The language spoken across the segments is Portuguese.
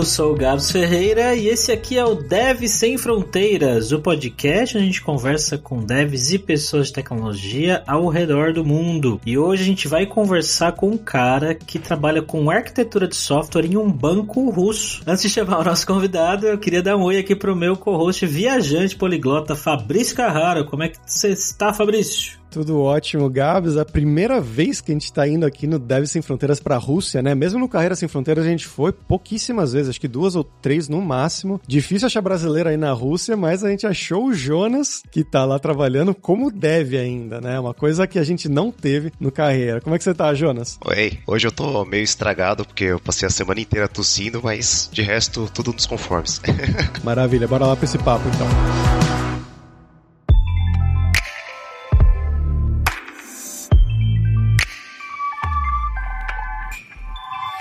Eu sou o Gabs Ferreira e esse aqui é o Dev Sem Fronteiras, o podcast onde a gente conversa com devs e pessoas de tecnologia ao redor do mundo. E hoje a gente vai conversar com um cara que trabalha com arquitetura de software em um banco russo. Antes de chamar o nosso convidado, eu queria dar um oi aqui pro meu co-host viajante poliglota Fabrício Carrara. Como é que você está, Fabrício? Tudo ótimo, Gabs. A primeira vez que a gente está indo aqui no Dev Sem Fronteiras para a Rússia, né? Mesmo no Carreira Sem Fronteiras a gente foi pouquíssimas vezes, acho que duas ou três no máximo. Difícil achar brasileiro aí na Rússia, mas a gente achou o Jonas, que tá lá trabalhando como deve ainda, né? Uma coisa que a gente não teve no Carreira. Como é que você tá, Jonas? Oi, hoje eu tô meio estragado porque eu passei a semana inteira tossindo, mas de resto, tudo nos conformes. Maravilha, bora lá para esse papo então.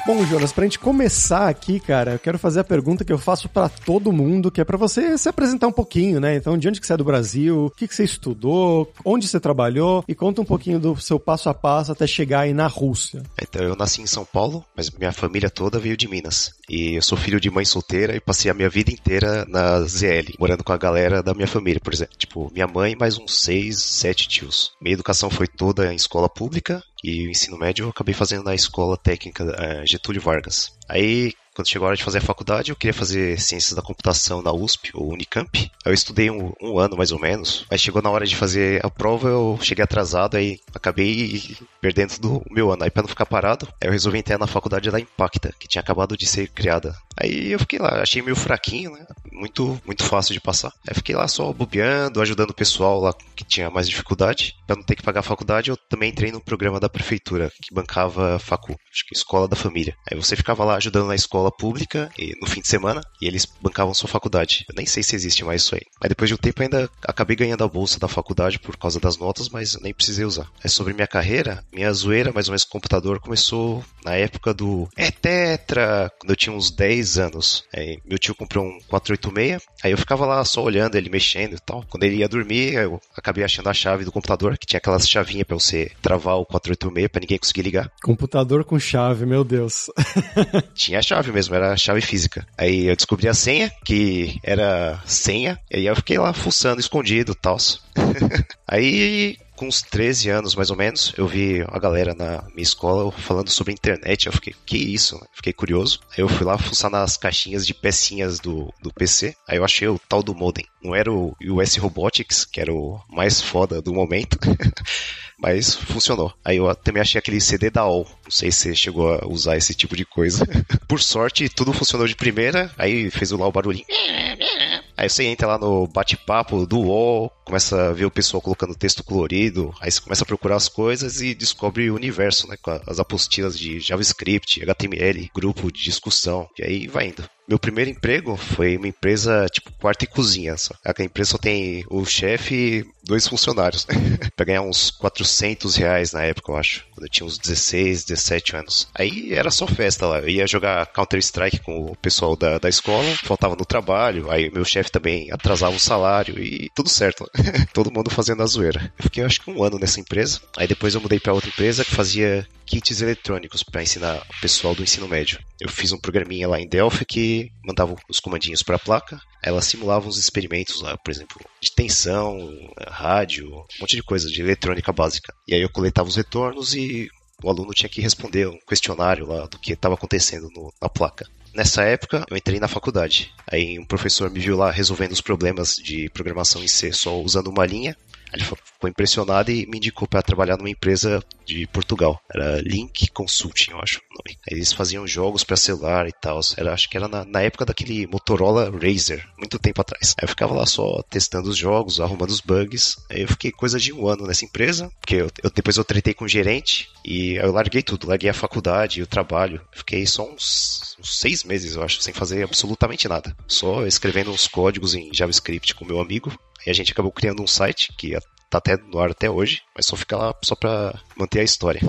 Bom, Jonas, pra gente começar aqui, cara, eu quero fazer a pergunta que eu faço para todo mundo, que é para você se apresentar um pouquinho, né? Então, de onde que você é do Brasil, o que, que você estudou, onde você trabalhou e conta um pouquinho do seu passo a passo até chegar aí na Rússia. Então, eu nasci em São Paulo, mas minha família toda veio de Minas. E eu sou filho de mãe solteira e passei a minha vida inteira na ZL, morando com a galera da minha família, por exemplo. Tipo, minha mãe mais uns seis, sete tios. Minha educação foi toda em escola pública e o ensino médio eu acabei fazendo na escola técnica uh, Getúlio Vargas. Aí quando chegou a hora de fazer a faculdade, eu queria fazer ciências da computação na USP ou Unicamp. Eu estudei um, um, ano mais ou menos, mas chegou na hora de fazer a prova, eu cheguei atrasado, aí acabei perdendo do meu ano. Aí para não ficar parado, eu resolvi entrar na faculdade da Impacta, que tinha acabado de ser criada. Aí eu fiquei lá, achei meio fraquinho, né? Muito, muito fácil de passar. Aí fiquei lá só bobeando, ajudando o pessoal lá que tinha mais dificuldade. Para não ter que pagar a faculdade, eu também entrei no programa da prefeitura, que bancava facu, acho que escola da família. Aí você ficava lá ajudando na escola pública e, no fim de semana e eles bancavam sua faculdade. Eu nem sei se existe mais isso aí. Mas depois de um tempo ainda acabei ganhando a bolsa da faculdade por causa das notas, mas nem precisei usar. É sobre minha carreira, minha zoeira mais ou menos com computador começou na época do É Tetra, quando eu tinha uns 10 anos. Aí, meu tio comprou um 486, aí eu ficava lá só olhando ele mexendo e tal. Quando ele ia dormir, eu acabei achando a chave do computador, que tinha aquelas chavinhas para você travar o 486 para ninguém conseguir ligar. Computador com chave, meu Deus. tinha a chave mesmo mesmo, era chave física. Aí eu descobri a senha, que era senha, e aí eu fiquei lá fuçando escondido e tal. aí com uns 13 anos mais ou menos, eu vi a galera na minha escola falando sobre internet. Eu fiquei, que isso? Fiquei curioso. Aí eu fui lá fuçar nas caixinhas de pecinhas do, do PC. Aí eu achei o tal do modem. Não era o US Robotics, que era o mais foda do momento. mas funcionou. Aí eu também achei aquele CD da All. Não sei se você chegou a usar esse tipo de coisa. Por sorte, tudo funcionou de primeira, aí fez lá o barulhinho. Aí você entra lá no bate-papo do UOL, começa a ver o pessoal colocando texto colorido, aí você começa a procurar as coisas e descobre o universo, né? Com as apostilas de JavaScript, HTML, grupo de discussão, e aí vai indo. Meu primeiro emprego foi uma empresa tipo quarto e cozinha. Só. A empresa só tem o chefe e dois funcionários. pra ganhar uns 400 reais na época, eu acho. Quando eu tinha uns 16, 17 anos. Aí era só festa lá. Eu ia jogar Counter-Strike com o pessoal da, da escola, faltava no trabalho. Aí meu chefe também atrasava o salário e tudo certo. Todo mundo fazendo a zoeira. Eu fiquei acho que um ano nessa empresa. Aí depois eu mudei para outra empresa que fazia kits eletrônicos para ensinar o pessoal do ensino médio. Eu fiz um programinha lá em Delphi que mandava os comandinhos para a placa, ela simulava uns experimentos lá, por exemplo, de tensão, rádio, um monte de coisa de eletrônica básica. E aí eu coletava os retornos e o aluno tinha que responder um questionário lá do que estava acontecendo no, na placa. Nessa época, eu entrei na faculdade. Aí um professor me viu lá resolvendo os problemas de programação em C só usando uma linha. Ele ficou impressionado e me indicou para trabalhar numa empresa de Portugal. Era Link Consulting, eu acho. Eles faziam jogos para celular e tal. Acho que era na, na, época daquele Motorola Razer, muito tempo atrás. Aí eu ficava lá só testando os jogos, arrumando os bugs. Aí eu fiquei coisa de um ano nessa empresa, porque eu, eu, depois eu tretei com o gerente e eu larguei tudo. Larguei a faculdade e o trabalho. Fiquei só uns, uns seis meses, eu acho, sem fazer absolutamente nada. Só escrevendo uns códigos em JavaScript com meu amigo. E a gente acabou criando um site que tá até no ar até hoje, mas só fica lá só pra manter a história.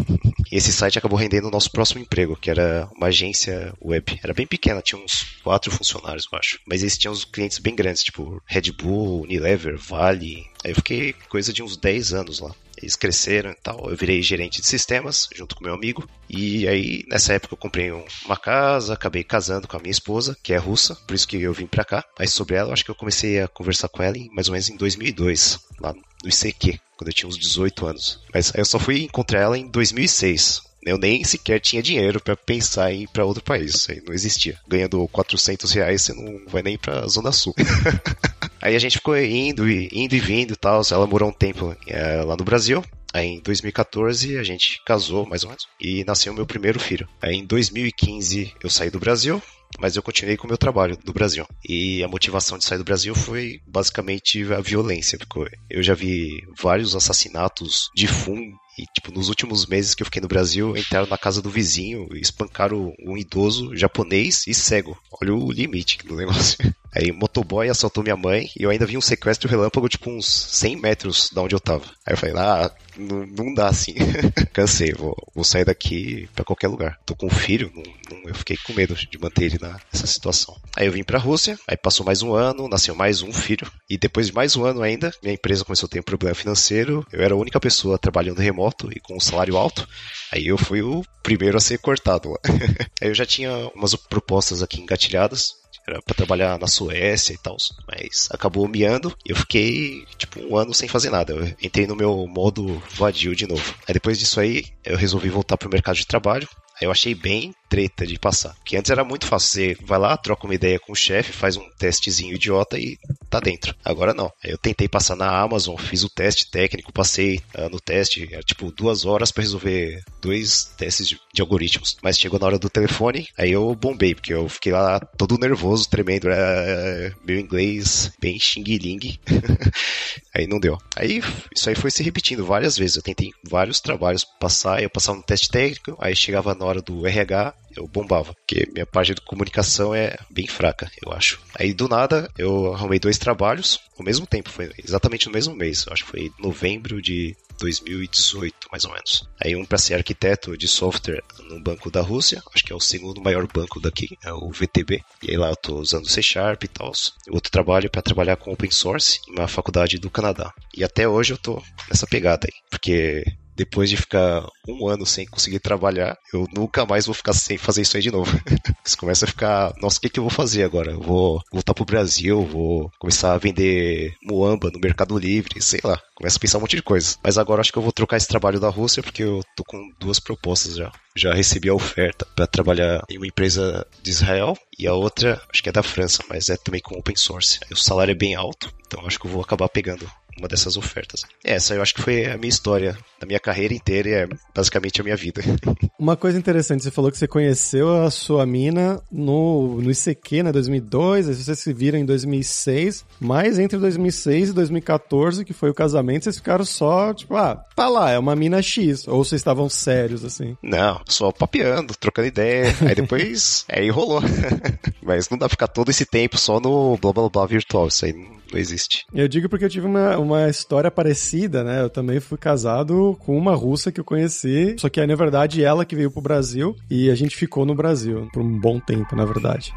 E esse site acabou rendendo o nosso próximo emprego, que era uma agência web. Era bem pequena, tinha uns quatro funcionários, eu acho. Mas eles tinham uns clientes bem grandes, tipo Red Bull, Unilever, Vale. Aí eu fiquei coisa de uns 10 anos lá. Eles cresceram e tal. Eu virei gerente de sistemas junto com meu amigo. E aí, nessa época, eu comprei uma casa, acabei casando com a minha esposa, que é russa, por isso que eu vim pra cá. Mas sobre ela, acho que eu comecei a conversar com ela em, mais ou menos em 2002, lá no ICQ, quando eu tinha uns 18 anos. Mas eu só fui encontrar ela em 2006. Eu nem sequer tinha dinheiro para pensar em ir para outro país. Isso aí não existia. Ganhando 400 reais, você não vai nem pra Zona Sul. aí a gente ficou indo e, indo e vindo e tal. Ela morou um tempo é, lá no Brasil. Aí em 2014 a gente casou, mais ou menos, e nasceu meu primeiro filho. Aí em 2015 eu saí do Brasil, mas eu continuei com o meu trabalho no Brasil. E a motivação de sair do Brasil foi basicamente a violência, porque eu já vi vários assassinatos de fundo e, tipo, nos últimos meses que eu fiquei no Brasil, entraram na casa do vizinho e espancaram um idoso japonês e cego. Olha o limite do negócio. Aí, motoboy assaltou minha mãe e eu ainda vi um sequestro relâmpago, tipo, uns 100 metros da onde eu tava. Aí eu falei, ah, não, não dá assim. Cansei, vou, vou sair daqui para qualquer lugar. Tô com um filho, não, não, eu fiquei com medo de manter ele nessa situação. Aí eu vim pra Rússia, aí passou mais um ano, nasceu mais um filho. E depois de mais um ano ainda, minha empresa começou a ter um problema financeiro. Eu era a única pessoa trabalhando remoto e com um salário alto. Aí eu fui o primeiro a ser cortado. aí eu já tinha umas propostas aqui engatilhadas era pra trabalhar na Suécia e tal, mas acabou miando e eu fiquei, tipo, um ano sem fazer nada. Eu entrei no meu modo vadio de novo. Aí depois disso aí, eu resolvi voltar pro mercado de trabalho. Aí eu achei bem treta de passar. Que antes era muito fácil. Você vai lá, troca uma ideia com o chefe, faz um testezinho idiota e tá dentro. Agora não. Eu tentei passar na Amazon, fiz o teste técnico, passei uh, no teste, era tipo duas horas para resolver dois testes de, de, algoritmos. Mas chegou na hora do telefone, aí eu bombei, porque eu fiquei lá todo nervoso, tremendo. Era meu inglês bem xing-ling. aí não deu. Aí isso aí foi se repetindo várias vezes. Eu tentei vários trabalhos passar, eu passava no teste técnico, aí chegava na hora do RH, eu bombava, porque minha página de comunicação é bem fraca, eu acho. Aí do nada eu arrumei dois trabalhos ao mesmo tempo, foi exatamente no mesmo mês, acho que foi novembro de 2018, mais ou menos. Aí um para ser arquiteto de software no banco da Rússia, acho que é o segundo maior banco daqui, é o VTB. E aí lá eu tô usando C Sharp e tal. Outro trabalho para trabalhar com open source em uma faculdade do Canadá. E até hoje eu tô nessa pegada aí, porque depois de ficar um ano sem conseguir trabalhar, eu nunca mais vou ficar sem fazer isso aí de novo. Você começa a ficar, nossa, o que, que eu vou fazer agora? Eu vou voltar pro Brasil, vou começar a vender muamba no Mercado Livre, sei lá. Começa a pensar um monte de coisa. Mas agora acho que eu vou trocar esse trabalho da Rússia porque eu tô com duas propostas já. Já recebi a oferta para trabalhar em uma empresa de Israel e a outra, acho que é da França, mas é também com open source. O salário é bem alto, então acho que eu vou acabar pegando uma dessas ofertas. Essa eu acho que foi a minha história, da minha carreira inteira e é basicamente a minha vida. Uma coisa interessante, você falou que você conheceu a sua mina no, no ICQ, né, 2002, aí vocês se viram em 2006, mas entre 2006 e 2014, que foi o casamento, vocês ficaram só, tipo, ah, tá lá, é uma mina X, ou vocês estavam sérios, assim? Não, só papeando, trocando ideia, aí depois, aí rolou. mas não dá pra ficar todo esse tempo só no blá blá blá virtual, isso aí não não existe. Eu digo porque eu tive uma, uma história parecida, né? Eu também fui casado com uma russa que eu conheci, só que na verdade, ela que veio pro Brasil e a gente ficou no Brasil por um bom tempo, na verdade.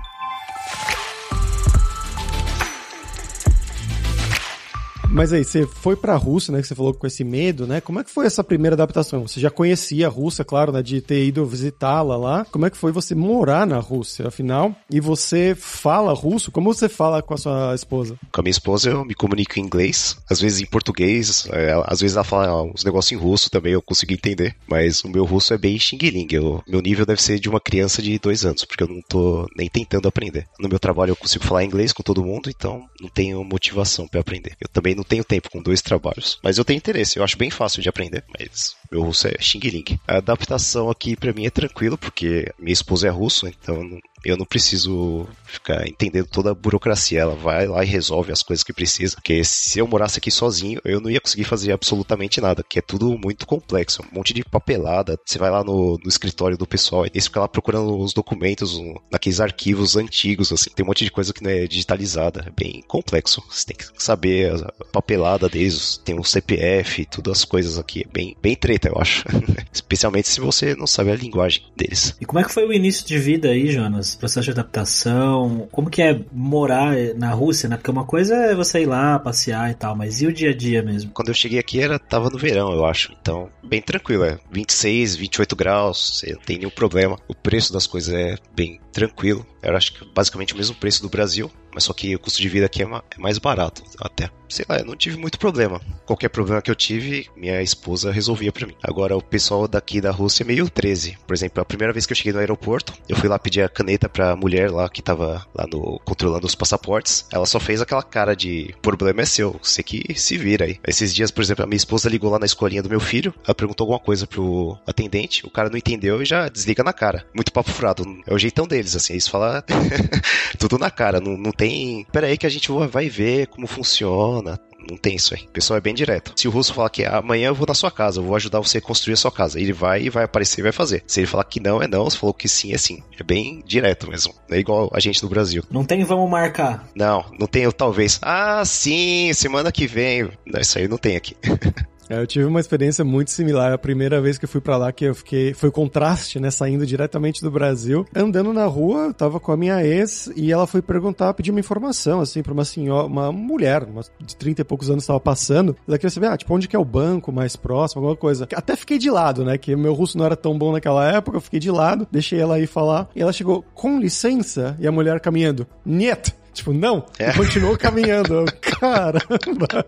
Mas aí, você foi pra Rússia, né? Que você falou com esse medo, né? Como é que foi essa primeira adaptação? Você já conhecia a Rússia, claro, né? De ter ido visitá-la lá. Como é que foi você morar na Rússia, afinal? E você fala russo? Como você fala com a sua esposa? Com a minha esposa eu me comunico em inglês, às vezes em português, é, às vezes ela fala uns negócios em russo também, eu consigo entender. Mas o meu russo é bem xing-ling. Meu nível deve ser de uma criança de dois anos, porque eu não tô nem tentando aprender. No meu trabalho eu consigo falar inglês com todo mundo, então não tenho motivação para aprender. Eu também não não tenho tempo com dois trabalhos. Mas eu tenho interesse, eu acho bem fácil de aprender, mas meu russo é xing ling. A adaptação aqui para mim é tranquilo, porque minha esposa é russa, então Eu não preciso ficar entendendo toda a burocracia. Ela vai lá e resolve as coisas que precisa. Porque se eu morasse aqui sozinho, eu não ia conseguir fazer absolutamente nada, que é tudo muito complexo. Um monte de papelada. Você vai lá no, no escritório do pessoal e fica lá procurando os documentos naqueles arquivos antigos, assim. Tem um monte de coisa que não é digitalizada. É bem complexo. Você tem que saber a papelada deles, tem um CPF, todas as coisas aqui. É bem, bem treta, eu acho. Especialmente se você não sabe a linguagem deles. E como é que foi o início de vida aí, Jonas? Processo de adaptação? Como que é morar na Rússia, né? Porque uma coisa é você ir lá passear e tal, mas e o dia a dia mesmo? Quando eu cheguei aqui era tava no verão, eu acho. Então, bem tranquilo, é 26, 28 graus, você não tem nenhum problema. O preço das coisas é bem tranquilo. Eu acho que basicamente o mesmo preço do Brasil, mas só que o custo de vida aqui é, é mais barato até. Sei lá, eu não tive muito problema. Qualquer problema que eu tive, minha esposa resolvia para mim. Agora, o pessoal daqui da Rússia é meio 13. Por exemplo, a primeira vez que eu cheguei no aeroporto, eu fui lá pedir a caneta pra mulher lá que tava lá no controlando os passaportes. Ela só fez aquela cara de problema é seu, você que se vira aí. Esses dias, por exemplo, a minha esposa ligou lá na escolinha do meu filho, ela perguntou alguma coisa pro atendente, o cara não entendeu e já desliga na cara. Muito papo furado. É o jeitão deles, assim, eles falam tudo na cara, não, não tem. Pera aí que a gente vai ver como funciona. Não tem isso aí. O pessoal é bem direto. Se o russo falar que amanhã eu vou na sua casa, eu vou ajudar você a construir a sua casa, ele vai e vai aparecer e vai fazer. Se ele falar que não, é não. Se falou que sim, é sim. É bem direto mesmo. Não é igual a gente do Brasil. Não tem vamos marcar. Não, não tem talvez. Ah, sim, semana que vem. Não, isso aí não tem aqui. É, eu tive uma experiência muito similar. A primeira vez que eu fui para lá, que eu fiquei. Foi contraste, né? Saindo diretamente do Brasil. Andando na rua, eu tava com a minha ex e ela foi perguntar, pedir uma informação, assim, pra uma senhora, uma mulher, uma, de 30 e poucos anos, tava passando. Ela queria saber, ah, tipo, onde que é o banco mais próximo, alguma coisa. Até fiquei de lado, né? Que meu russo não era tão bom naquela época, eu fiquei de lado, deixei ela aí falar. E ela chegou, com licença, e a mulher caminhando, niet! Tipo, não, é. continuou caminhando. Caramba!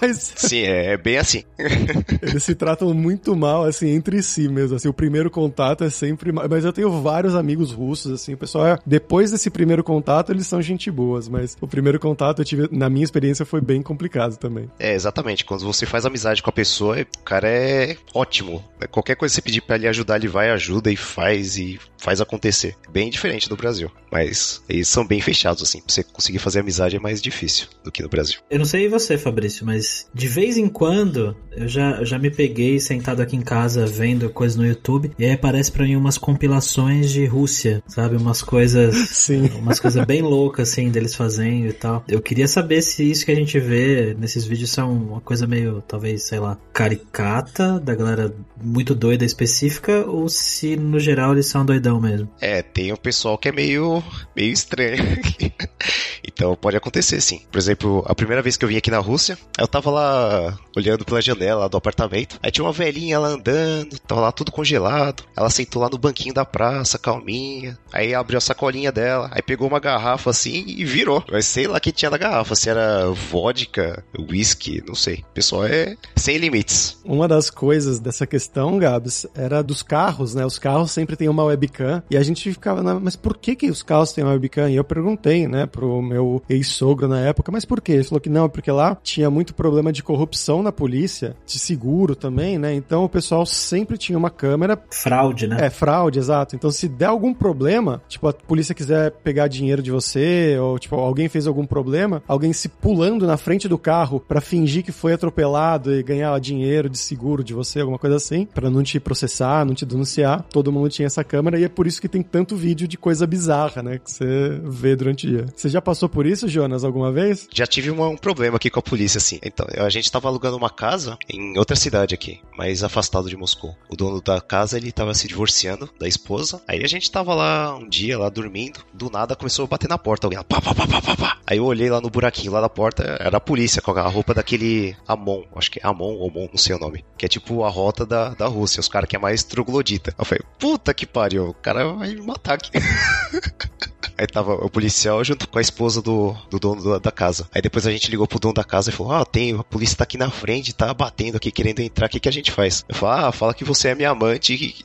Mas. Sim, é, é bem assim. eles se tratam muito mal, assim, entre si mesmo. Assim, o primeiro contato é sempre. Mas eu tenho vários amigos russos, assim, o pessoal é. Depois desse primeiro contato, eles são gente boas, mas o primeiro contato eu tive, na minha experiência, foi bem complicado também. É, exatamente. Quando você faz amizade com a pessoa, o cara é ótimo. Qualquer coisa que você pedir pra ele ajudar, ele vai, ajuda e faz e faz acontecer. Bem diferente do Brasil. Mas eles são bem fechados, assim. Pra você conseguir fazer amizade é mais difícil do que no Brasil. Eu não sei você, Fabrício, mas de vez em quando eu já, eu já me peguei sentado aqui em casa vendo coisas no YouTube e aí aparece pra mim umas compilações de Rússia, sabe? Umas coisas. Sim. Umas coisas bem loucas, assim, deles fazendo e tal. Eu queria saber se isso que a gente vê nesses vídeos são uma coisa meio, talvez, sei lá, caricata, da galera muito doida específica, ou se no geral eles são doidão mesmo. É, tem um pessoal que é meio, meio estranho. Então pode acontecer sim. Por exemplo, a primeira vez que eu vim aqui na Rússia, eu tava lá olhando pela janela do apartamento. Aí tinha uma velhinha lá andando, tava lá tudo congelado. Ela sentou lá no banquinho da praça, calminha. Aí abriu a sacolinha dela, aí pegou uma garrafa assim e virou. Mas sei lá o que tinha na garrafa, se era vodka, whisky, não sei. O pessoal é sem limites. Uma das coisas dessa questão, Gabs, era dos carros, né? Os carros sempre têm uma webcam e a gente ficava, mas por que que os carros têm uma webcam? E eu perguntei, né, pro meu ex-sogro na época, mas por quê? Ele falou que não, porque lá tinha muito problema de corrupção na polícia, de seguro também, né? Então o pessoal sempre tinha uma câmera. Fraude, né? É, fraude, exato. Então se der algum problema, tipo, a polícia quiser pegar dinheiro de você, ou tipo, alguém fez algum problema, alguém se pulando na frente do carro para fingir que foi atropelado e ganhar dinheiro de seguro de você, alguma coisa assim, para não te processar, não te denunciar, todo mundo tinha essa câmera e é por isso que tem tanto vídeo de coisa bizarra, né? Que você vê durante o dia. Você já passou por isso, Jonas, alguma vez? Já tive uma, um problema aqui com a polícia, assim. Então, a gente tava alugando uma casa em outra cidade aqui, mais afastado de Moscou. O dono da casa, ele tava se divorciando da esposa. Aí a gente tava lá um dia, lá dormindo. Do nada começou a bater na porta. Alguém lá, pá, pá, pá, pá, pá, pá. Aí eu olhei lá no buraquinho lá da porta, era a polícia com a roupa daquele Amon. Acho que é Amon ou Mon, não sei o nome. Que é tipo a rota da, da Rússia, os caras que é mais troglodita. Eu falei, puta que pariu, o cara vai me matar aqui. Aí tava o policial junto com a esposa do, do dono da casa. Aí depois a gente ligou pro dono da casa e falou: Ah, tem, a polícia tá aqui na frente, tá batendo aqui, querendo entrar, o que, que a gente faz? Eu falei, ah, fala que você é minha amante.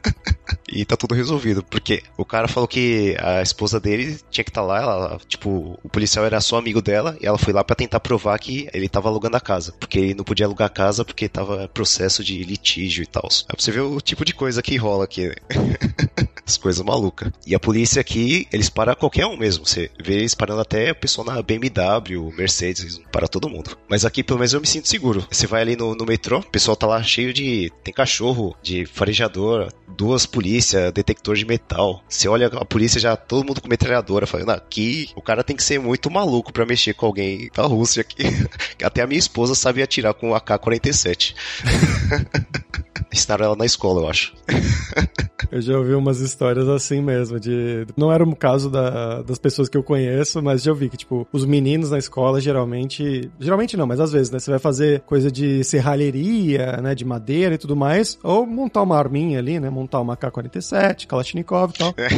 e tá tudo resolvido. Porque o cara falou que a esposa dele tinha que estar tá lá, ela, tipo, o policial era só amigo dela e ela foi lá para tentar provar que ele tava alugando a casa. Porque ele não podia alugar a casa porque tava processo de litígio e tal. Aí você vê o tipo de coisa que rola aqui. As coisas malucas. E a polícia aqui, eles param qualquer um mesmo. Você vê eles parando até o pessoal na BMW, Mercedes, para todo mundo. Mas aqui, pelo menos, eu me sinto seguro. Você vai ali no, no metrô, o pessoal tá lá cheio de. Tem cachorro, de farejador, duas polícias, detector de metal. Você olha a polícia já, todo mundo com metralhadora, falando, aqui o cara tem que ser muito maluco para mexer com alguém da Rússia aqui. Até a minha esposa sabia atirar com o AK-47. Ensinaram ela na escola, eu acho. Eu já ouvi umas histórias assim mesmo, de. Não era o caso da, das pessoas que eu conheço, mas já ouvi que, tipo, os meninos na escola geralmente. Geralmente não, mas às vezes, né? Você vai fazer coisa de serralheria, né? De madeira e tudo mais, ou montar uma arminha ali, né? Montar uma K-47, Kalashnikov e tal. É.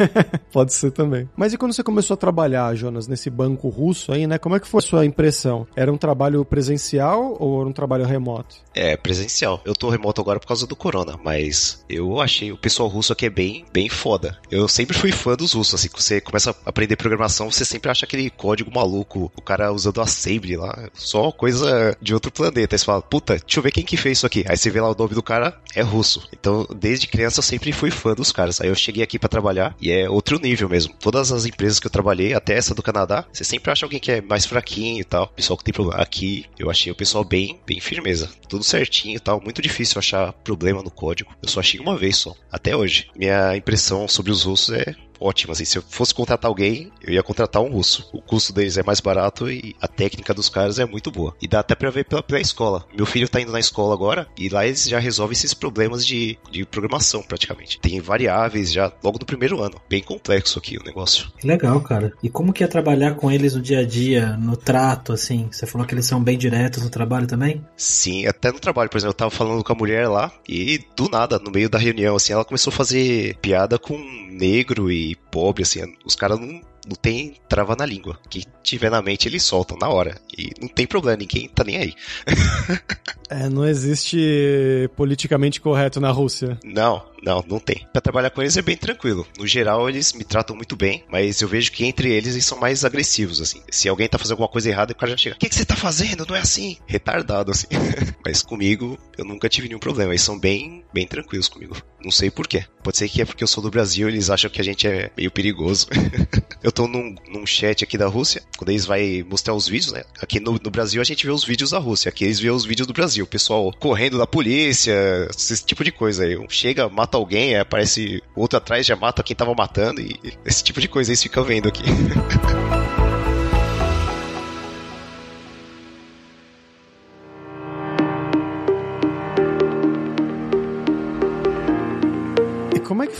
Pode ser também. Mas e quando você começou a trabalhar, Jonas, nesse banco russo aí, né? Como é que foi a sua impressão? Era um trabalho presencial ou era um trabalho remoto? É, presencial. Eu tô remoto agora por causa do corona, mas eu achei o pessoal russo aqui é bem, bem foda. Eu sempre fui fã dos russos, assim, você começa a aprender programação, você sempre acha aquele código maluco, o cara usando assembly lá, só coisa de outro planeta. Aí você fala, puta, deixa eu ver quem que fez isso aqui. Aí você vê lá o nome do cara, é russo. Então, desde criança eu sempre fui fã dos caras. Aí eu cheguei aqui para trabalhar e é outro nível mesmo. Todas as empresas que eu trabalhei, até essa do Canadá, você sempre acha alguém que é mais fraquinho e tal. Pessoal que tem problema. Aqui eu achei o pessoal bem, bem firmeza. Tudo certinho e tal. Muito difícil achar problema no código. Eu só achei uma vez só. Até hoje. Minha impressão sobre os russos é ótima. Assim, se eu fosse contratar alguém, eu ia contratar um russo. O custo deles é mais barato e a técnica dos caras é muito boa. E dá até pra ver pela, pela escola. Meu filho tá indo na escola agora e lá eles já resolvem esses problemas de, de programação, praticamente. Tem variáveis já logo no primeiro ano. Bem complexo aqui o negócio. Legal, cara. E como que é trabalhar com eles no dia a dia, no trato, assim? Você falou que eles são bem diretos no trabalho também? Sim, até no trabalho. Por exemplo, eu tava falando com a mulher lá e do nada, no meio da reunião, assim, ela começou a fazer piada com negro e pobre, assim, os caras não, não tem trava na língua. Quem tiver na mente, eles soltam na hora. E não tem problema, ninguém tá nem aí. é, não existe politicamente correto na Rússia. Não, não, não tem. Para trabalhar com eles é bem tranquilo. No geral, eles me tratam muito bem, mas eu vejo que entre eles eles são mais agressivos, assim. Se alguém tá fazendo alguma coisa errada, o cara já chega: O que, que você tá fazendo? Não é assim. Retardado, assim. mas comigo, eu nunca tive nenhum problema. Eles são bem, bem tranquilos comigo. Não sei porquê. Pode ser que é porque eu sou do Brasil, eles acham que a gente é meio perigoso. eu tô num, num chat aqui da Rússia, quando eles vai mostrar os vídeos, né? Aqui no, no Brasil a gente vê os vídeos da Rússia, aqui eles vê os vídeos do Brasil. O pessoal correndo da polícia, esse tipo de coisa aí. Chega, mata alguém, aparece outro atrás, já mata quem tava matando e esse tipo de coisa eles ficam vendo aqui.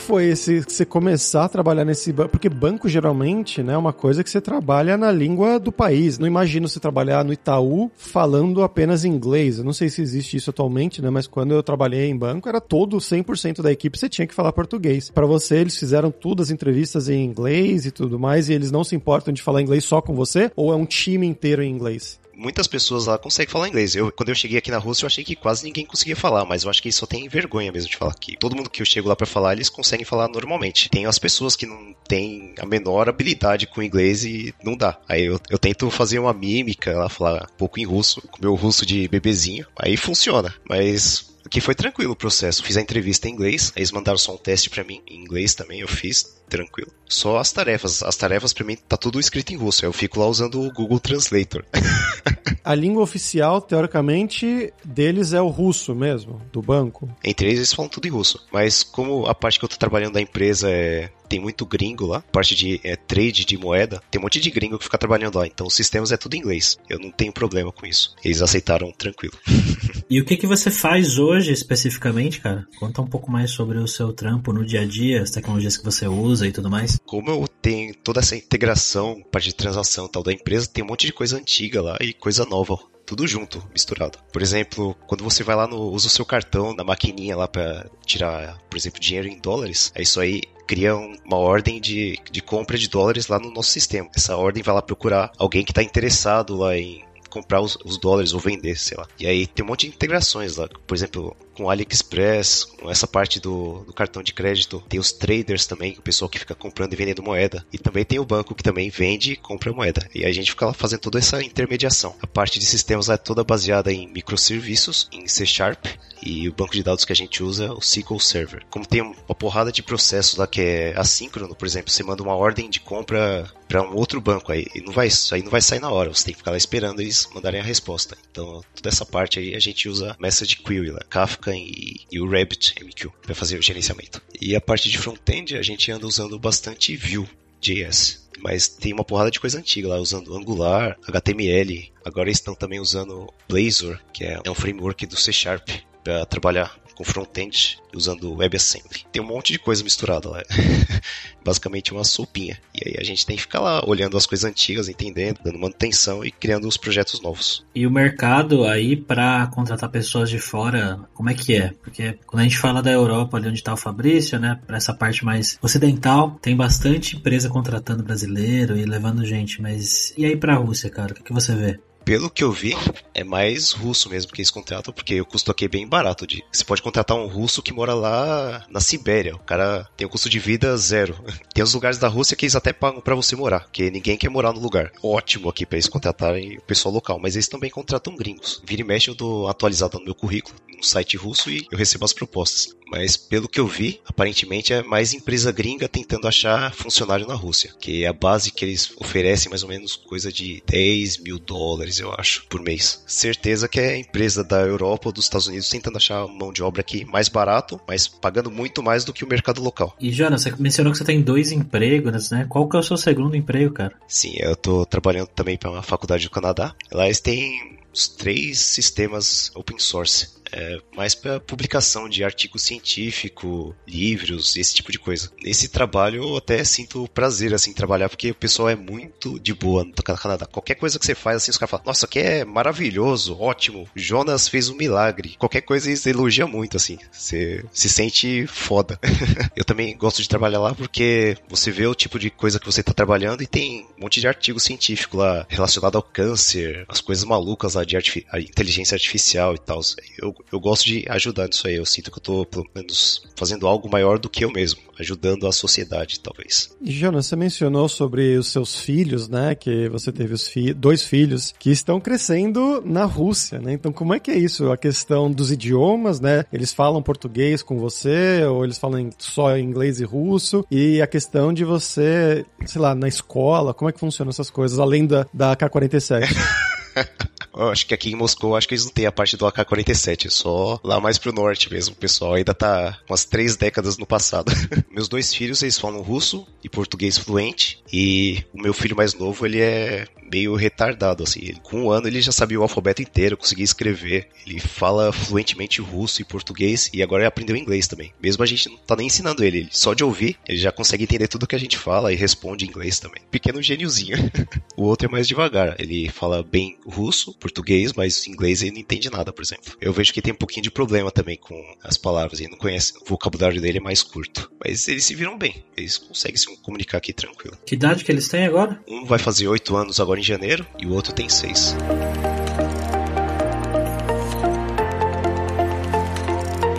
foi esse você começar a trabalhar nesse banco? Porque banco geralmente, né, é uma coisa que você trabalha na língua do país. Não imagino você trabalhar no Itaú falando apenas inglês. Eu não sei se existe isso atualmente, né, mas quando eu trabalhei em banco era todo 100% da equipe você tinha que falar português. Para você eles fizeram tudo as entrevistas em inglês e tudo mais e eles não se importam de falar inglês só com você ou é um time inteiro em inglês? Muitas pessoas lá conseguem falar inglês. Eu, quando eu cheguei aqui na Rússia, eu achei que quase ninguém conseguia falar, mas eu acho que só tem vergonha mesmo de falar aqui. Todo mundo que eu chego lá para falar, eles conseguem falar normalmente. Tem as pessoas que não têm a menor habilidade com inglês e não dá. Aí eu, eu tento fazer uma mímica lá, falar um pouco em russo, com meu russo de bebezinho. Aí funciona, mas que foi tranquilo o processo. Fiz a entrevista em inglês, eles mandaram só um teste para mim em inglês também, eu fiz tranquilo. Só as tarefas. As tarefas para mim tá tudo escrito em russo. Eu fico lá usando o Google Translator. a língua oficial, teoricamente, deles é o russo mesmo, do banco. Entre eles, eles falam tudo em russo. Mas como a parte que eu tô trabalhando da empresa é tem muito gringo lá, parte de é, trade de moeda, tem um monte de gringo que fica trabalhando lá, então os sistemas é tudo em inglês. Eu não tenho problema com isso. Eles aceitaram tranquilo. e o que que você faz hoje especificamente, cara? Conta um pouco mais sobre o seu trampo no dia a dia, as tecnologias que você usa e tudo mais. Como eu tenho toda essa integração, parte de transação e tal da empresa, tem um monte de coisa antiga lá e coisa nova tudo junto, misturado. Por exemplo, quando você vai lá no usa o seu cartão na maquininha lá para tirar, por exemplo, dinheiro em dólares, é isso aí cria uma ordem de, de compra de dólares lá no nosso sistema. Essa ordem vai lá procurar alguém que está interessado lá em comprar os, os, dólares ou vender, sei lá. E aí tem um monte de integrações lá. Por exemplo, com AliExpress, com essa parte do, do cartão de crédito. Tem os traders também, o pessoal que fica comprando e vendendo moeda. E também tem o banco que também vende e compra moeda. E a gente fica lá fazendo toda essa intermediação. A parte de sistemas é toda baseada em microserviços, em C Sharp. E o banco de dados que a gente usa é o SQL Server. Como tem uma porrada de processos lá que é assíncrono, por exemplo, você manda uma ordem de compra para um outro banco, aí não vai, aí não vai sair na hora, você tem que ficar lá esperando eles mandarem a resposta. Então, toda essa parte aí a gente usa Message Query lá, Kafka e, e o RabbitMQ para fazer o gerenciamento. E a parte de front-end a gente anda usando bastante Vue.js mas tem uma porrada de coisa antiga lá, usando Angular, HTML. Agora estão também usando Blazor, que é um framework do C Sharp para trabalhar com front-end usando WebAssembly. Tem um monte de coisa misturada lá. Basicamente uma sopinha. E aí a gente tem que ficar lá olhando as coisas antigas, entendendo, dando manutenção e criando os projetos novos. E o mercado aí para contratar pessoas de fora, como é que é? Porque quando a gente fala da Europa, ali onde está o Fabrício, né, para essa parte mais ocidental, tem bastante empresa contratando brasileiro e levando gente, mas e aí para a Rússia, cara? O que, que você vê? Pelo que eu vi, é mais russo mesmo que eles contratam, porque o custo aqui é bem barato. De... Você pode contratar um russo que mora lá na Sibéria. O cara tem o custo de vida zero. Tem os lugares da Rússia que eles até pagam para você morar, porque ninguém quer morar no lugar. Ótimo aqui para eles contratarem o pessoal local, mas eles também contratam gringos. Vira e mexe eu dou atualizado no meu currículo, no site russo, e eu recebo as propostas. Mas pelo que eu vi, aparentemente é mais empresa gringa tentando achar funcionário na Rússia, que é a base que eles oferecem mais ou menos coisa de 10 mil dólares, eu acho, por mês. Certeza que é empresa da Europa ou dos Estados Unidos tentando achar mão de obra aqui mais barato, mas pagando muito mais do que o mercado local. E Jonas, você mencionou que você tem dois empregos, né? Qual que é o seu segundo emprego, cara? Sim, eu tô trabalhando também para uma faculdade do Canadá. Lá eles têm os três sistemas open source é mais para publicação de artigo científico, livros, esse tipo de coisa. Nesse trabalho eu até sinto prazer assim trabalhar porque o pessoal é muito de boa no Canadá. Qualquer coisa que você faz assim os caras falam: "Nossa, aqui é maravilhoso, ótimo. Jonas fez um milagre". Qualquer coisa eles elogiam muito assim. Você se sente foda. eu também gosto de trabalhar lá porque você vê o tipo de coisa que você está trabalhando e tem um monte de artigo científico lá relacionado ao câncer, as coisas malucas lá de inteligência artificial e tal. Eu eu gosto de ajudar nisso aí. Eu sinto que eu tô, pelo menos, fazendo algo maior do que eu mesmo, ajudando a sociedade, talvez. E, Jonas, você mencionou sobre os seus filhos, né? Que você teve os fi dois filhos que estão crescendo na Rússia, né? Então, como é que é isso? A questão dos idiomas, né? Eles falam português com você, ou eles falam só inglês e russo? E a questão de você, sei lá, na escola, como é que funcionam essas coisas, além da, da K-47? Acho que aqui em Moscou, acho que eles não têm a parte do AK-47, é só lá mais pro norte mesmo. Pessoal ainda tá umas três décadas no passado. Meus dois filhos, eles falam russo e português fluente, e o meu filho mais novo, ele é meio retardado, assim. Ele, com um ano ele já sabia o alfabeto inteiro, conseguia escrever. Ele fala fluentemente russo e português e agora ele aprendeu inglês também. Mesmo a gente não tá nem ensinando ele, ele só de ouvir, ele já consegue entender tudo que a gente fala e responde em inglês também. Pequeno gêniozinho. o outro é mais devagar. Ele fala bem russo, português, mas inglês ele não entende nada, por exemplo. Eu vejo que tem um pouquinho de problema também com as palavras, ele não conhece, o vocabulário dele é mais curto. Mas eles se viram bem, eles conseguem se comunicar aqui tranquilo. Que idade que eles têm agora? Um vai fazer oito anos agora em janeiro e o outro tem seis.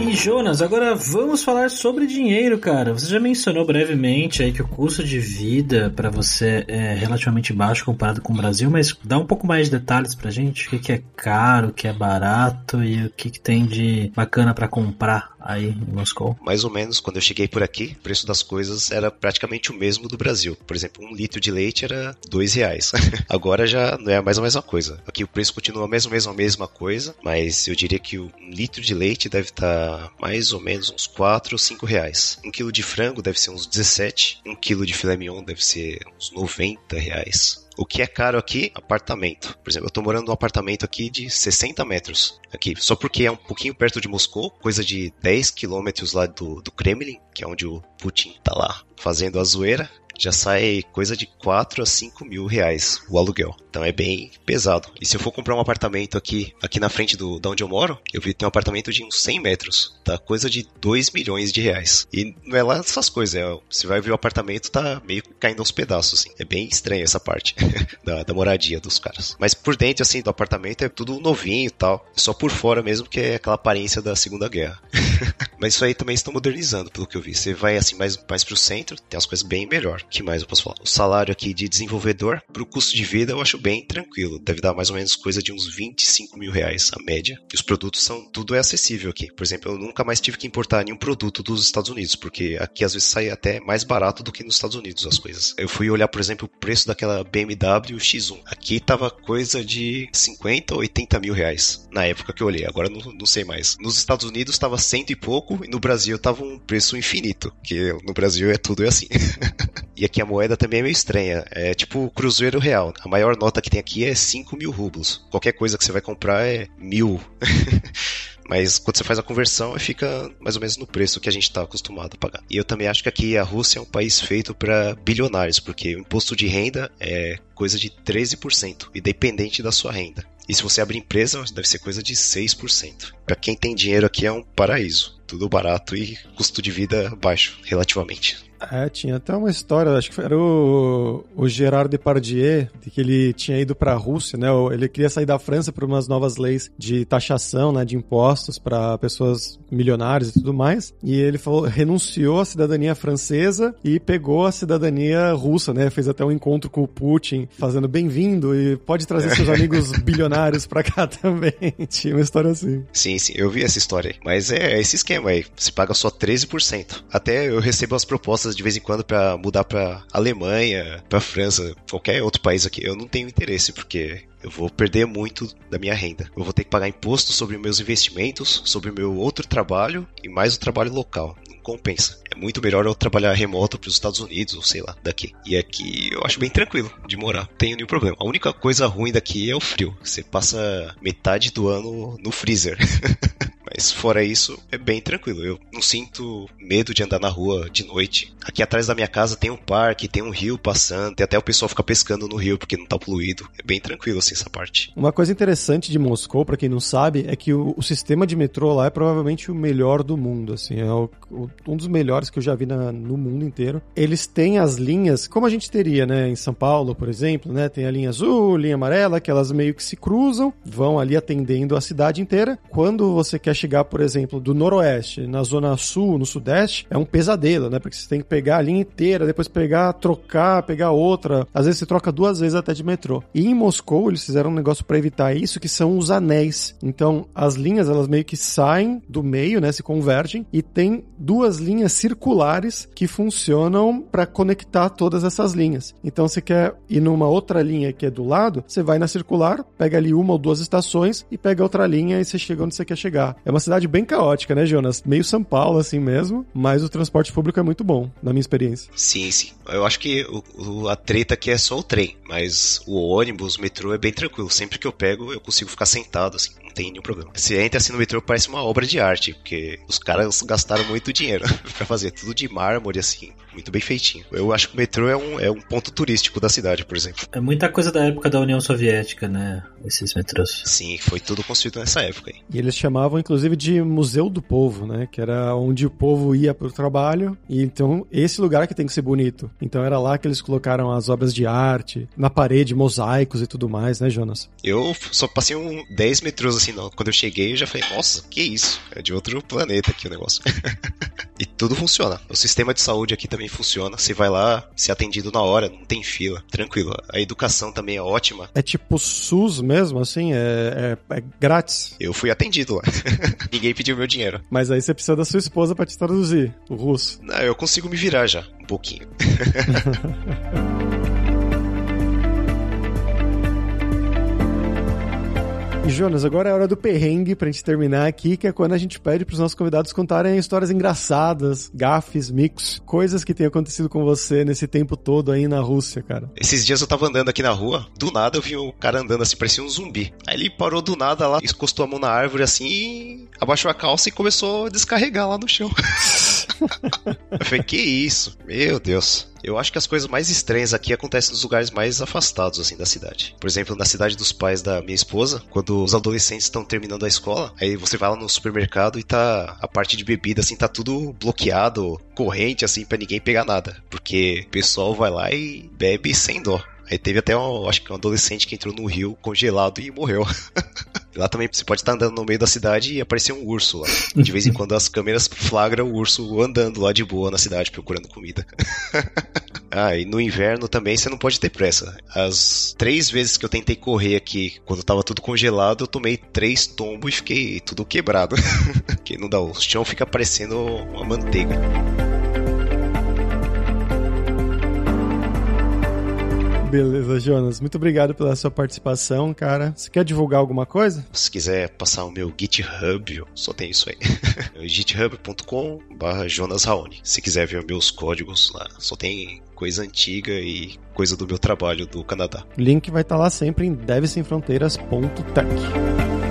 E Jonas, agora vamos falar sobre dinheiro, cara. Você já mencionou brevemente aí que o custo de vida para você é relativamente baixo comparado com o Brasil, mas dá um pouco mais de detalhes pra gente. O que, é caro, o que é barato e o que tem de bacana para comprar aí em Moscou? Mais ou menos, quando eu cheguei por aqui, o preço das coisas era praticamente o mesmo do Brasil. Por exemplo, um litro de leite era dois reais. Agora já não é mais a mesma coisa. Aqui o preço continua a mesma, mesma, mesma coisa, mas eu diria que um litro de leite deve estar mais ou menos uns 4 ou 5 reais. Um quilo de frango deve ser uns 17, um quilo de filé mignon deve ser uns 90 reais. O que é caro aqui? Apartamento. Por exemplo, eu tô morando num apartamento aqui de 60 metros. Aqui, só porque é um pouquinho perto de Moscou, coisa de 10 quilômetros lá do, do Kremlin, que é onde o Putin tá lá fazendo a zoeira já sai coisa de 4 a 5 mil reais o aluguel. Então é bem pesado. E se eu for comprar um apartamento aqui, aqui na frente do, da onde eu moro, eu vi tem um apartamento de uns 100 metros. Tá coisa de 2 milhões de reais. E não é lá essas coisas. É, você vai ver o apartamento, tá meio caindo aos pedaços, assim. É bem estranho essa parte da, da moradia dos caras. Mas por dentro, assim, do apartamento é tudo novinho e tal. Só por fora mesmo que é aquela aparência da Segunda Guerra. Mas isso aí também estão modernizando, pelo que eu vi. Você vai assim mais, mais pro centro, tem as coisas bem melhor. Que mais eu posso falar? O salário aqui de desenvolvedor, pro custo de vida, eu acho bem tranquilo. Deve dar mais ou menos coisa de uns 25 mil reais a média. E os produtos são. Tudo é acessível aqui. Por exemplo, eu nunca mais tive que importar nenhum produto dos Estados Unidos, porque aqui às vezes sai até mais barato do que nos Estados Unidos as coisas. Eu fui olhar, por exemplo, o preço daquela BMW X1. Aqui tava coisa de 50 ou 80 mil reais na época que eu olhei. Agora não, não sei mais. Nos Estados Unidos tava cento e pouco e no Brasil tava um preço infinito, que no Brasil é tudo assim. e aqui a moeda também é meio estranha. É tipo cruzeiro real. A maior nota que tem aqui é 5 mil rublos. Qualquer coisa que você vai comprar é mil. Mas quando você faz a conversão, fica mais ou menos no preço que a gente está acostumado a pagar. E eu também acho que aqui a Rússia é um país feito para bilionários, porque o imposto de renda é coisa de 13%, independente da sua renda. E se você abrir empresa, deve ser coisa de 6%. Para quem tem dinheiro aqui é um paraíso. Tudo barato e custo de vida baixo, relativamente. É, tinha até uma história, acho que era o, o Gerard Depardieu, de que ele tinha ido para a Rússia, né? Ele queria sair da França por umas novas leis de taxação, né, de impostos para pessoas milionárias e tudo mais. E ele falou, renunciou à cidadania francesa e pegou a cidadania russa, né? Fez até um encontro com o Putin, fazendo bem-vindo e pode trazer seus amigos bilionários para cá também. tinha uma história assim. Sim, sim, eu vi essa história aí. Mas é, é esse esquema aí, você paga só 13%. Até eu recebo as propostas de vez em quando para mudar para Alemanha, para França, qualquer outro país aqui. Eu não tenho interesse porque eu vou perder muito da minha renda. Eu vou ter que pagar imposto sobre meus investimentos, sobre meu outro trabalho e mais o trabalho local. Não compensa. Muito melhor eu trabalhar remoto para os Estados Unidos, ou sei lá, daqui. E aqui eu acho bem tranquilo de morar. Tenho nenhum problema. A única coisa ruim daqui é o frio. Você passa metade do ano no freezer. Mas fora isso, é bem tranquilo. Eu não sinto medo de andar na rua de noite. Aqui atrás da minha casa tem um parque, tem um rio passando, tem até o pessoal ficar pescando no rio porque não tá poluído. É bem tranquilo assim essa parte. Uma coisa interessante de Moscou, para quem não sabe, é que o, o, sistema de metrô lá é provavelmente o melhor do mundo, assim, é o, o, um dos melhores que eu já vi na, no mundo inteiro. Eles têm as linhas, como a gente teria, né, em São Paulo, por exemplo, né, tem a linha azul, linha amarela, que elas meio que se cruzam, vão ali atendendo a cidade inteira. Quando você quer chegar, por exemplo, do noroeste, na zona sul, no sudeste, é um pesadelo, né? Porque você tem que pegar a linha inteira, depois pegar, trocar, pegar outra. Às vezes você troca duas vezes até de metrô. E em Moscou, eles fizeram um negócio para evitar isso, que são os anéis. Então, as linhas, elas meio que saem do meio, né? Se convergem e tem duas linhas circulares que funcionam para conectar todas essas linhas. Então, você quer ir numa outra linha que é do lado, você vai na circular, pega ali uma ou duas estações e pega outra linha e você chega onde você quer chegar. É uma cidade bem caótica, né, Jonas? Meio São Paulo, assim mesmo, mas o transporte público é muito bom, na minha experiência. Sim, sim. Eu acho que o, a treta aqui é só o trem, mas o ônibus, o metrô é bem tranquilo. Sempre que eu pego, eu consigo ficar sentado, assim, não tem nenhum problema. Se entra assim no metrô, parece uma obra de arte, porque os caras gastaram muito dinheiro para fazer tudo de mármore, assim, muito bem feitinho. Eu acho que o metrô é um, é um ponto turístico da cidade, por exemplo. É muita coisa da época da União Soviética, né? Esses metrôs. Sim, foi tudo construído nessa época aí. E eles chamavam, inclusive, de Museu do Povo, né? Que era onde o povo ia pro trabalho. E então, esse lugar que tem que ser bonito. Então, era lá que eles colocaram as obras de arte, na parede, mosaicos e tudo mais, né, Jonas? Eu só passei um 10 metrôs assim, não. Quando eu cheguei, eu já falei, nossa, que isso? É de outro planeta aqui o negócio. e tudo funciona. O sistema de saúde aqui também funciona. Você vai lá, ser atendido na hora, não tem fila, tranquilo. A educação também é ótima. É tipo SUS mesmo, assim? É, é, é grátis? Eu fui atendido lá. Ninguém pediu meu dinheiro. Mas aí você precisa da sua esposa para te traduzir o russo. Não, eu consigo me virar já, um pouquinho. E Jonas, agora é a hora do perrengue pra gente terminar aqui, que é quando a gente pede pros nossos convidados contarem histórias engraçadas, gafes, mix, coisas que tenham acontecido com você nesse tempo todo aí na Rússia, cara. Esses dias eu tava andando aqui na rua, do nada eu vi um cara andando assim, parecia um zumbi. Aí ele parou do nada lá, encostou a mão na árvore assim, abaixou a calça e começou a descarregar lá no chão. eu falei, que isso? Meu Deus. Eu acho que as coisas mais estranhas aqui acontecem nos lugares mais afastados, assim, da cidade. Por exemplo, na cidade dos pais da minha esposa, quando os adolescentes estão terminando a escola, aí você vai lá no supermercado e tá a parte de bebida, assim, tá tudo bloqueado, corrente, assim, para ninguém pegar nada. Porque o pessoal vai lá e bebe sem dó. Aí teve até um, acho que um adolescente que entrou no rio congelado e morreu. lá também você pode estar andando no meio da cidade e aparecer um urso lá. De vez em quando as câmeras flagram o urso andando lá de boa na cidade procurando comida. ah, e no inverno também você não pode ter pressa. As três vezes que eu tentei correr aqui, quando tava tudo congelado, eu tomei três tombos e fiquei tudo quebrado. que não dá, o chão fica parecendo uma manteiga. Beleza, Jonas. Muito obrigado pela sua participação, cara. Você quer divulgar alguma coisa? Se quiser passar o meu GitHub, só tem isso aí. github.com Jonas Raoni. Se quiser ver meus códigos lá, só tem coisa antiga e coisa do meu trabalho do Canadá. O link vai estar lá sempre em devsemfronteiras.tech.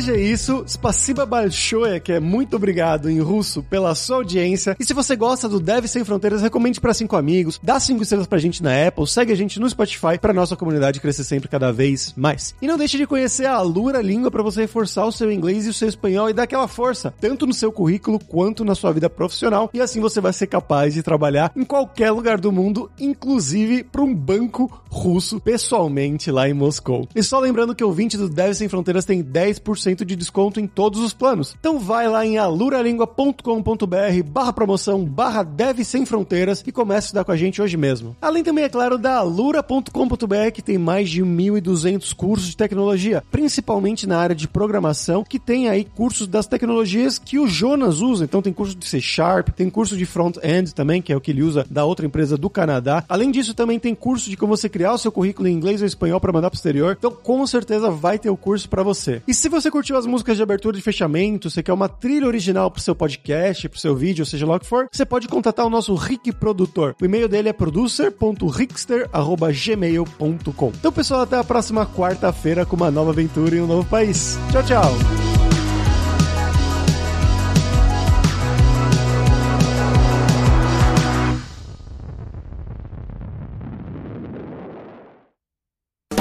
hoje é isso. Spasiba большое, que é muito obrigado em russo pela sua audiência. E se você gosta do Deve Sem Fronteiras, recomende para cinco amigos, dá cinco estrelas pra gente na Apple, segue a gente no Spotify pra nossa comunidade crescer sempre cada vez mais. E não deixe de conhecer a Alura Língua para você reforçar o seu inglês e o seu espanhol e dar aquela força, tanto no seu currículo quanto na sua vida profissional. E assim você vai ser capaz de trabalhar em qualquer lugar do mundo, inclusive para um banco russo, pessoalmente lá em Moscou. E só lembrando que o 20 do Deve Sem Fronteiras tem 10% de desconto em todos os planos. Então vai lá em aluralingua.com.br barra promoção barra deve sem fronteiras e comece a estudar com a gente hoje mesmo. Além também, é claro, da alura.com.br que tem mais de 1.200 cursos de tecnologia, principalmente na área de programação, que tem aí cursos das tecnologias que o Jonas usa. Então tem curso de C Sharp, tem curso de front-end também, que é o que ele usa da outra empresa do Canadá. Além disso, também tem curso de como você criar o seu currículo em inglês ou espanhol para mandar pro exterior. Então, com certeza vai ter o curso para você. E se você curtiu as músicas de abertura e fechamento, você quer uma trilha original pro seu podcast, pro seu vídeo, seja lá o que for, você pode contatar o nosso Rick Produtor. O e-mail dele é producer.rickster.gmail.com. Então, pessoal, até a próxima quarta-feira com uma nova aventura em um novo país. Tchau, tchau!